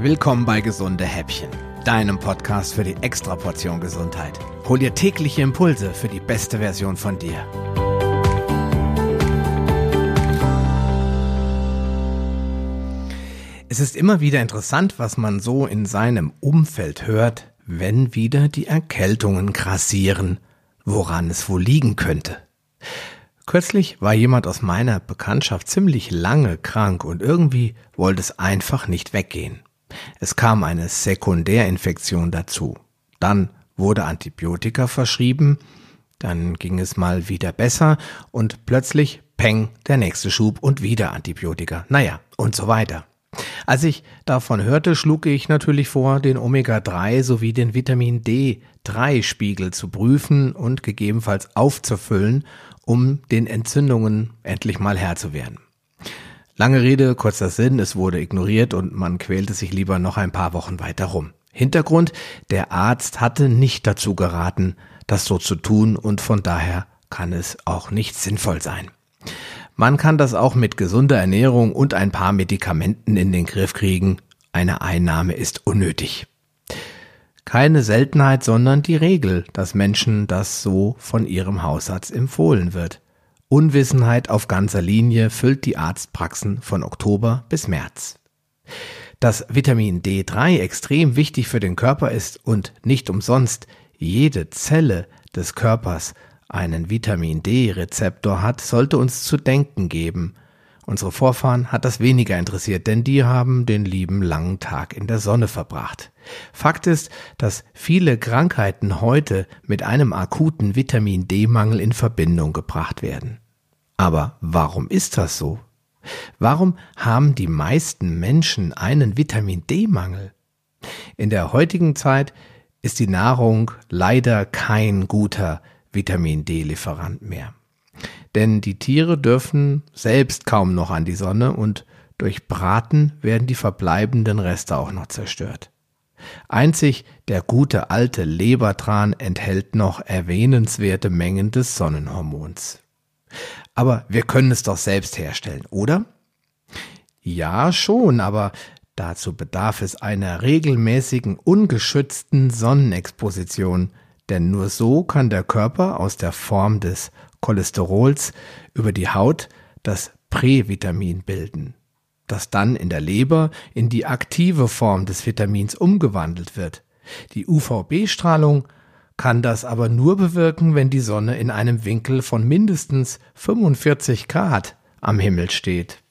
Willkommen bei Gesunde Häppchen, deinem Podcast für die Extraportion Gesundheit. Hol dir tägliche Impulse für die beste Version von dir. Es ist immer wieder interessant, was man so in seinem Umfeld hört, wenn wieder die Erkältungen grassieren, woran es wohl liegen könnte. Kürzlich war jemand aus meiner Bekanntschaft ziemlich lange krank und irgendwie wollte es einfach nicht weggehen. Es kam eine Sekundärinfektion dazu. Dann wurde Antibiotika verschrieben, dann ging es mal wieder besser und plötzlich peng, der nächste Schub und wieder Antibiotika. Naja, und so weiter. Als ich davon hörte, schlug ich natürlich vor, den Omega-3 sowie den Vitamin D3-Spiegel zu prüfen und gegebenenfalls aufzufüllen, um den Entzündungen endlich mal Herr zu werden. Lange Rede, kurzer Sinn, es wurde ignoriert und man quälte sich lieber noch ein paar Wochen weiter rum. Hintergrund, der Arzt hatte nicht dazu geraten, das so zu tun und von daher kann es auch nicht sinnvoll sein. Man kann das auch mit gesunder Ernährung und ein paar Medikamenten in den Griff kriegen. Eine Einnahme ist unnötig. Keine Seltenheit, sondern die Regel, dass Menschen das so von ihrem Hausarzt empfohlen wird. Unwissenheit auf ganzer Linie füllt die Arztpraxen von Oktober bis März. Dass Vitamin D3 extrem wichtig für den Körper ist und nicht umsonst jede Zelle des Körpers einen Vitamin D-Rezeptor hat, sollte uns zu denken geben – Unsere Vorfahren hat das weniger interessiert, denn die haben den lieben langen Tag in der Sonne verbracht. Fakt ist, dass viele Krankheiten heute mit einem akuten Vitamin D-Mangel in Verbindung gebracht werden. Aber warum ist das so? Warum haben die meisten Menschen einen Vitamin D-Mangel? In der heutigen Zeit ist die Nahrung leider kein guter Vitamin D-Lieferant mehr. Denn die Tiere dürfen selbst kaum noch an die Sonne und durch Braten werden die verbleibenden Reste auch noch zerstört. Einzig der gute alte Lebertran enthält noch erwähnenswerte Mengen des Sonnenhormons. Aber wir können es doch selbst herstellen, oder? Ja, schon, aber dazu bedarf es einer regelmäßigen ungeschützten Sonnenexposition, denn nur so kann der Körper aus der Form des Cholesterols über die Haut das Prävitamin bilden, das dann in der Leber in die aktive Form des Vitamins umgewandelt wird. Die UVB-Strahlung kann das aber nur bewirken, wenn die Sonne in einem Winkel von mindestens 45 Grad am Himmel steht.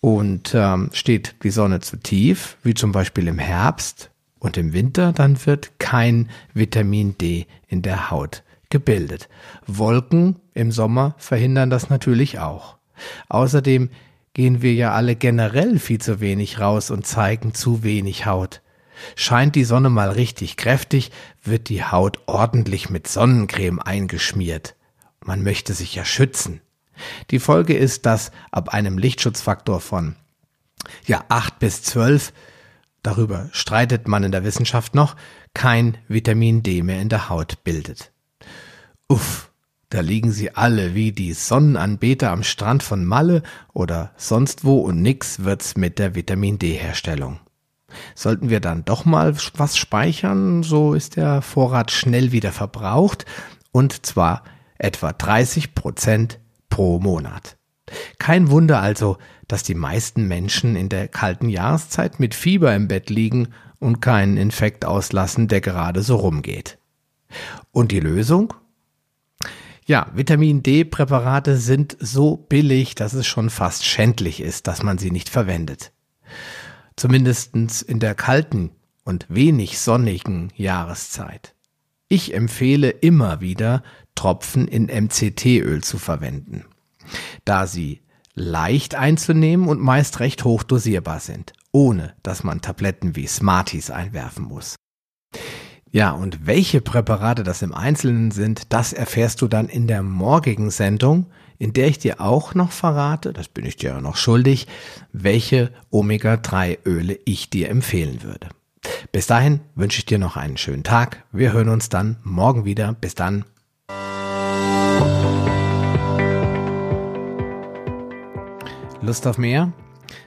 Und ähm, steht die Sonne zu tief, wie zum Beispiel im Herbst und im Winter, dann wird kein Vitamin D in der Haut gebildet. Wolken im Sommer verhindern das natürlich auch. Außerdem gehen wir ja alle generell viel zu wenig raus und zeigen zu wenig Haut. Scheint die Sonne mal richtig kräftig, wird die Haut ordentlich mit Sonnencreme eingeschmiert. Man möchte sich ja schützen. Die Folge ist, dass ab einem Lichtschutzfaktor von ja, acht bis zwölf, darüber streitet man in der Wissenschaft noch, kein Vitamin D mehr in der Haut bildet. Uff, da liegen sie alle wie die Sonnenanbeter am Strand von Malle oder sonst wo und nix wird's mit der Vitamin D-Herstellung. Sollten wir dann doch mal was speichern, so ist der Vorrat schnell wieder verbraucht und zwar etwa 30 Prozent pro Monat. Kein Wunder also, dass die meisten Menschen in der kalten Jahreszeit mit Fieber im Bett liegen und keinen Infekt auslassen, der gerade so rumgeht. Und die Lösung? Ja, Vitamin D-Präparate sind so billig, dass es schon fast schändlich ist, dass man sie nicht verwendet. Zumindestens in der kalten und wenig sonnigen Jahreszeit. Ich empfehle immer wieder, Tropfen in MCT-Öl zu verwenden, da sie leicht einzunehmen und meist recht hoch dosierbar sind, ohne dass man Tabletten wie Smarties einwerfen muss. Ja, und welche Präparate das im Einzelnen sind, das erfährst du dann in der morgigen Sendung, in der ich dir auch noch verrate, das bin ich dir ja noch schuldig, welche Omega-3-Öle ich dir empfehlen würde. Bis dahin wünsche ich dir noch einen schönen Tag. Wir hören uns dann morgen wieder. Bis dann. Lust auf mehr?